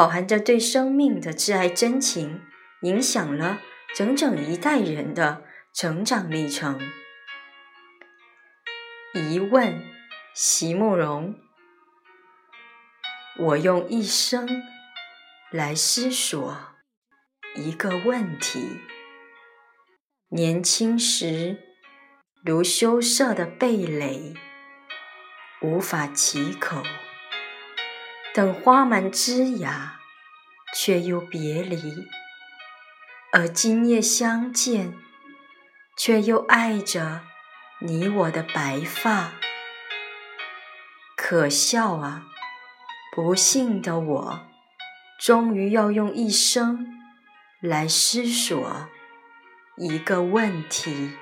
饱含着对生命的挚爱真情，影响了整整一代人的成长历程。疑问：席慕容，我用一生来思索一个问题。年轻时如羞涩的蓓蕾，无法启口。等花满枝桠，却又别离；而今夜相见，却又爱着你我的白发。可笑啊！不幸的我，终于要用一生来思索一个问题。